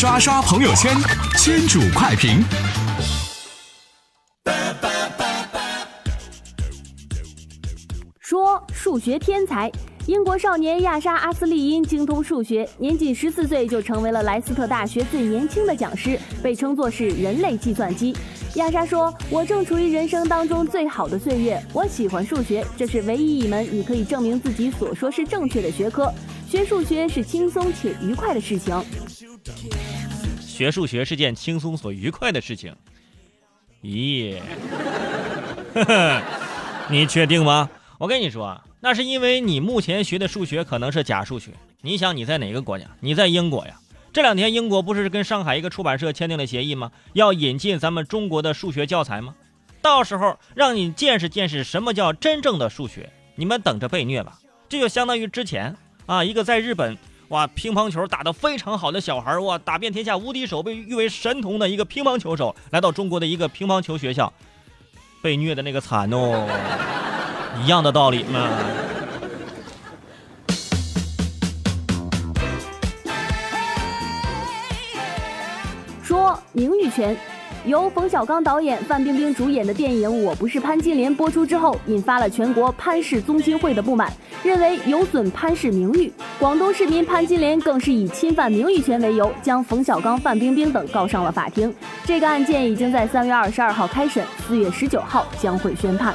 刷刷朋友圈，圈主快评。说数学天才，英国少年亚莎·阿斯利因精通数学，年仅十四岁就成为了莱斯特大学最年轻的讲师，被称作是人类计算机。亚莎说：“我正处于人生当中最好的岁月，我喜欢数学，这是唯一一门你可以证明自己所说是正确的学科。学数学是轻松且愉快的事情。学数学是件轻松所愉快的事情。咦，你确定吗？我跟你说，那是因为你目前学的数学可能是假数学。你想你在哪个国家？你在英国呀。这两天英国不是跟上海一个出版社签订了协议吗？要引进咱们中国的数学教材吗？到时候让你见识见识什么叫真正的数学。你们等着被虐吧！这就相当于之前啊，一个在日本哇乒乓球打得非常好的小孩哇，打遍天下无敌手，被誉为神童的一个乒乓球手，来到中国的一个乒乓球学校，被虐的那个惨哦。一样的道理嘛。说名誉权，由冯小刚导演、范冰冰主演的电影《我不是潘金莲》播出之后，引发了全国潘氏宗亲会的不满，认为有损潘氏名誉。广东市民潘金莲更是以侵犯名誉权为由，将冯小刚、范冰冰等告上了法庭。这个案件已经在三月二十二号开审，四月十九号将会宣判。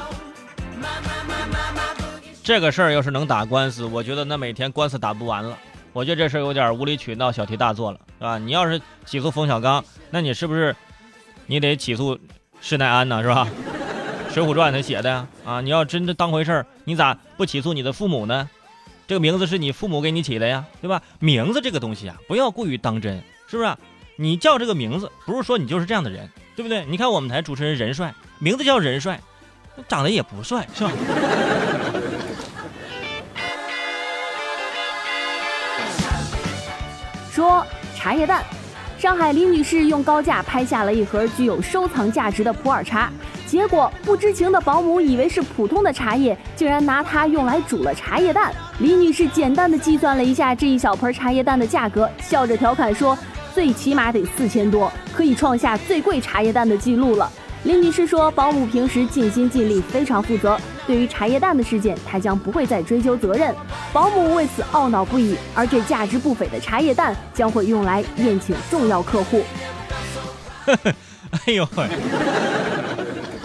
这个事儿要是能打官司，我觉得那每天官司打不完了。我觉得这事儿有点无理取闹、小题大做了，是吧？你要是起诉冯小刚，那你是不是你得起诉施耐庵呢？是吧？《水浒传》他写的呀，啊！你要真的当回事儿，你咋不起诉你的父母呢？这个名字是你父母给你起的呀，对吧？名字这个东西啊，不要过于当真，是不是？你叫这个名字，不是说你就是这样的人，对不对？你看我们台主持人任帅，名字叫任帅，长得也不帅，是吧？说茶叶蛋，上海李女士用高价拍下了一盒具有收藏价值的普洱茶，结果不知情的保姆以为是普通的茶叶，竟然拿它用来煮了茶叶蛋。李女士简单的计算了一下这一小盆茶叶蛋的价格，笑着调侃说：“最起码得四千多，可以创下最贵茶叶蛋的记录了。”李女士说：“保姆平时尽心尽力，非常负责。对于茶叶蛋的事件，他将不会再追究责任。保姆为此懊恼不已。而这价值不菲的茶叶蛋将会用来宴请重要客户。”哎呦喂！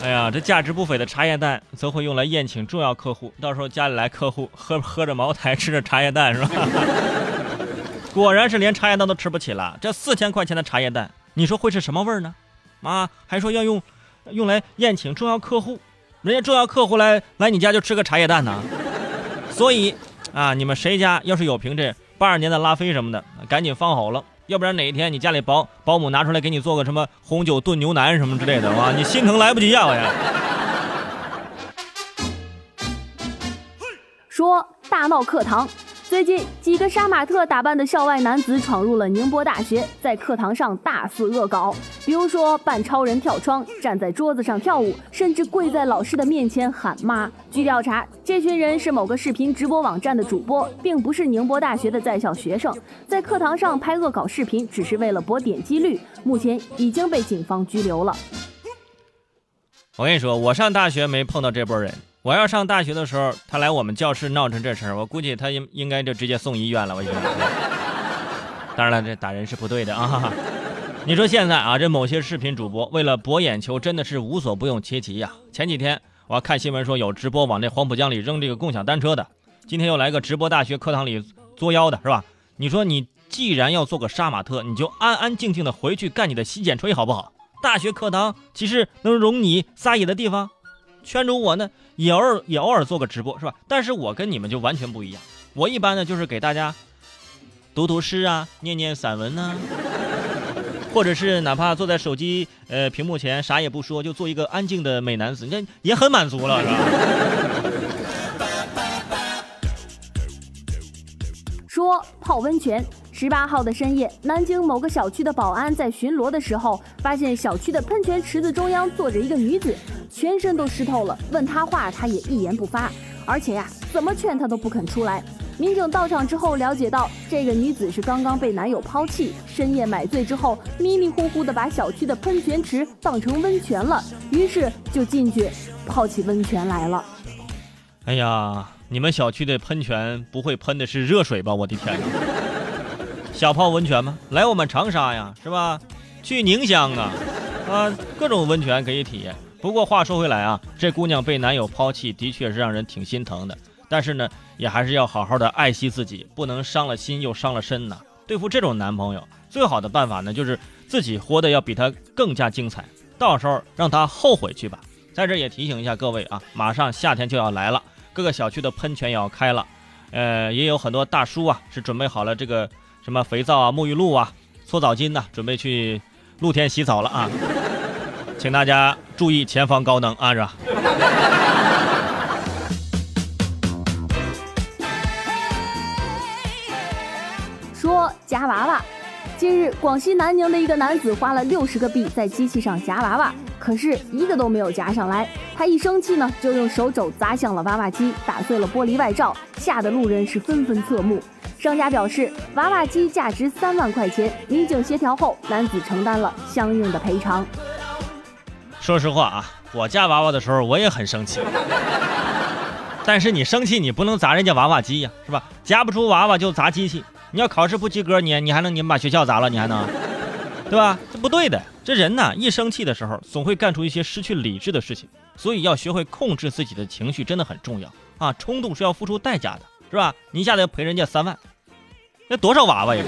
哎呀，这价值不菲的茶叶蛋则会用来宴请重要客户。到时候家里来客户，喝喝着茅台，吃着茶叶蛋，是吧？果然是连茶叶蛋都吃不起了。这四千块钱的茶叶蛋，你说会是什么味儿呢？啊，还说要用。用来宴请重要客户，人家重要客户来来你家就吃个茶叶蛋呢。所以啊，你们谁家要是有瓶这八二年的拉菲什么的，赶紧放好了，要不然哪一天你家里保保姆拿出来给你做个什么红酒炖牛腩什么之类的，哇，你心疼来不及呀！我呀。说大闹课堂。最近，几个杀马特打扮的校外男子闯入了宁波大学，在课堂上大肆恶搞，比如说扮超人跳窗、站在桌子上跳舞，甚至跪在老师的面前喊妈。据调查，这群人是某个视频直播网站的主播，并不是宁波大学的在校学生，在课堂上拍恶搞视频，只是为了博点击率。目前已经被警方拘留了。我跟你说，我上大学没碰到这波人。我要上大学的时候，他来我们教室闹成这事儿，我估计他应应该就直接送医院了。我觉得，当然了，这打人是不对的啊。你说现在啊，这某些视频主播为了博眼球，真的是无所不用其极呀。前几天我看新闻说有直播往这黄浦江里扔这个共享单车的，今天又来个直播大学课堂里作妖的，是吧？你说你既然要做个杀马特，你就安安静静的回去干你的洗剪吹好不好？大学课堂岂是能容你撒野的地方？圈主我呢，也偶尔也偶尔做个直播，是吧？但是我跟你们就完全不一样。我一般呢就是给大家读读诗啊，念念散文呐，或者是哪怕坐在手机呃屏幕前啥也不说，就做一个安静的美男子，那也很满足了，是吧？说泡温泉。十八号的深夜，南京某个小区的保安在巡逻的时候，发现小区的喷泉池子中央坐着一个女子，全身都湿透了。问她话，她也一言不发，而且呀，怎么劝她都不肯出来。民警到场之后了解到，这个女子是刚刚被男友抛弃，深夜买醉之后，迷迷糊糊的把小区的喷泉池当成温泉了，于是就进去泡起温泉来了。哎呀，你们小区的喷泉不会喷的是热水吧？我的天哪！想泡温泉吗？来我们长沙呀，是吧？去宁乡啊，啊，各种温泉可以体验。不过话说回来啊，这姑娘被男友抛弃，的确是让人挺心疼的。但是呢，也还是要好好的爱惜自己，不能伤了心又伤了身呐。对付这种男朋友，最好的办法呢，就是自己活得要比他更加精彩，到时候让他后悔去吧。在这也提醒一下各位啊，马上夏天就要来了，各个小区的喷泉也要开了，呃，也有很多大叔啊是准备好了这个什么肥皂啊、沐浴露啊、搓澡巾呐，准备去露天洗澡了啊。请大家注意前方高能啊，是吧？说夹娃娃。近日，广西南宁的一个男子花了六十个币在机器上夹娃娃，可是一个都没有夹上来。他一生气呢，就用手肘砸向了娃娃机，打碎了玻璃外罩，吓得路人是纷纷侧目。商家表示，娃娃机价值三万块钱，民警协调后，男子承担了相应的赔偿。说实话啊，我夹娃娃的时候我也很生气，但是你生气你不能砸人家娃娃机呀，是吧？夹不出娃娃就砸机器。你要考试不及格，你你还能你们把学校砸了？你还能，对吧？这不对的。这人呐，一生气的时候，总会干出一些失去理智的事情。所以要学会控制自己的情绪，真的很重要啊！冲动是要付出代价的，是吧？你一下子要赔人家三万，那多少娃娃呀？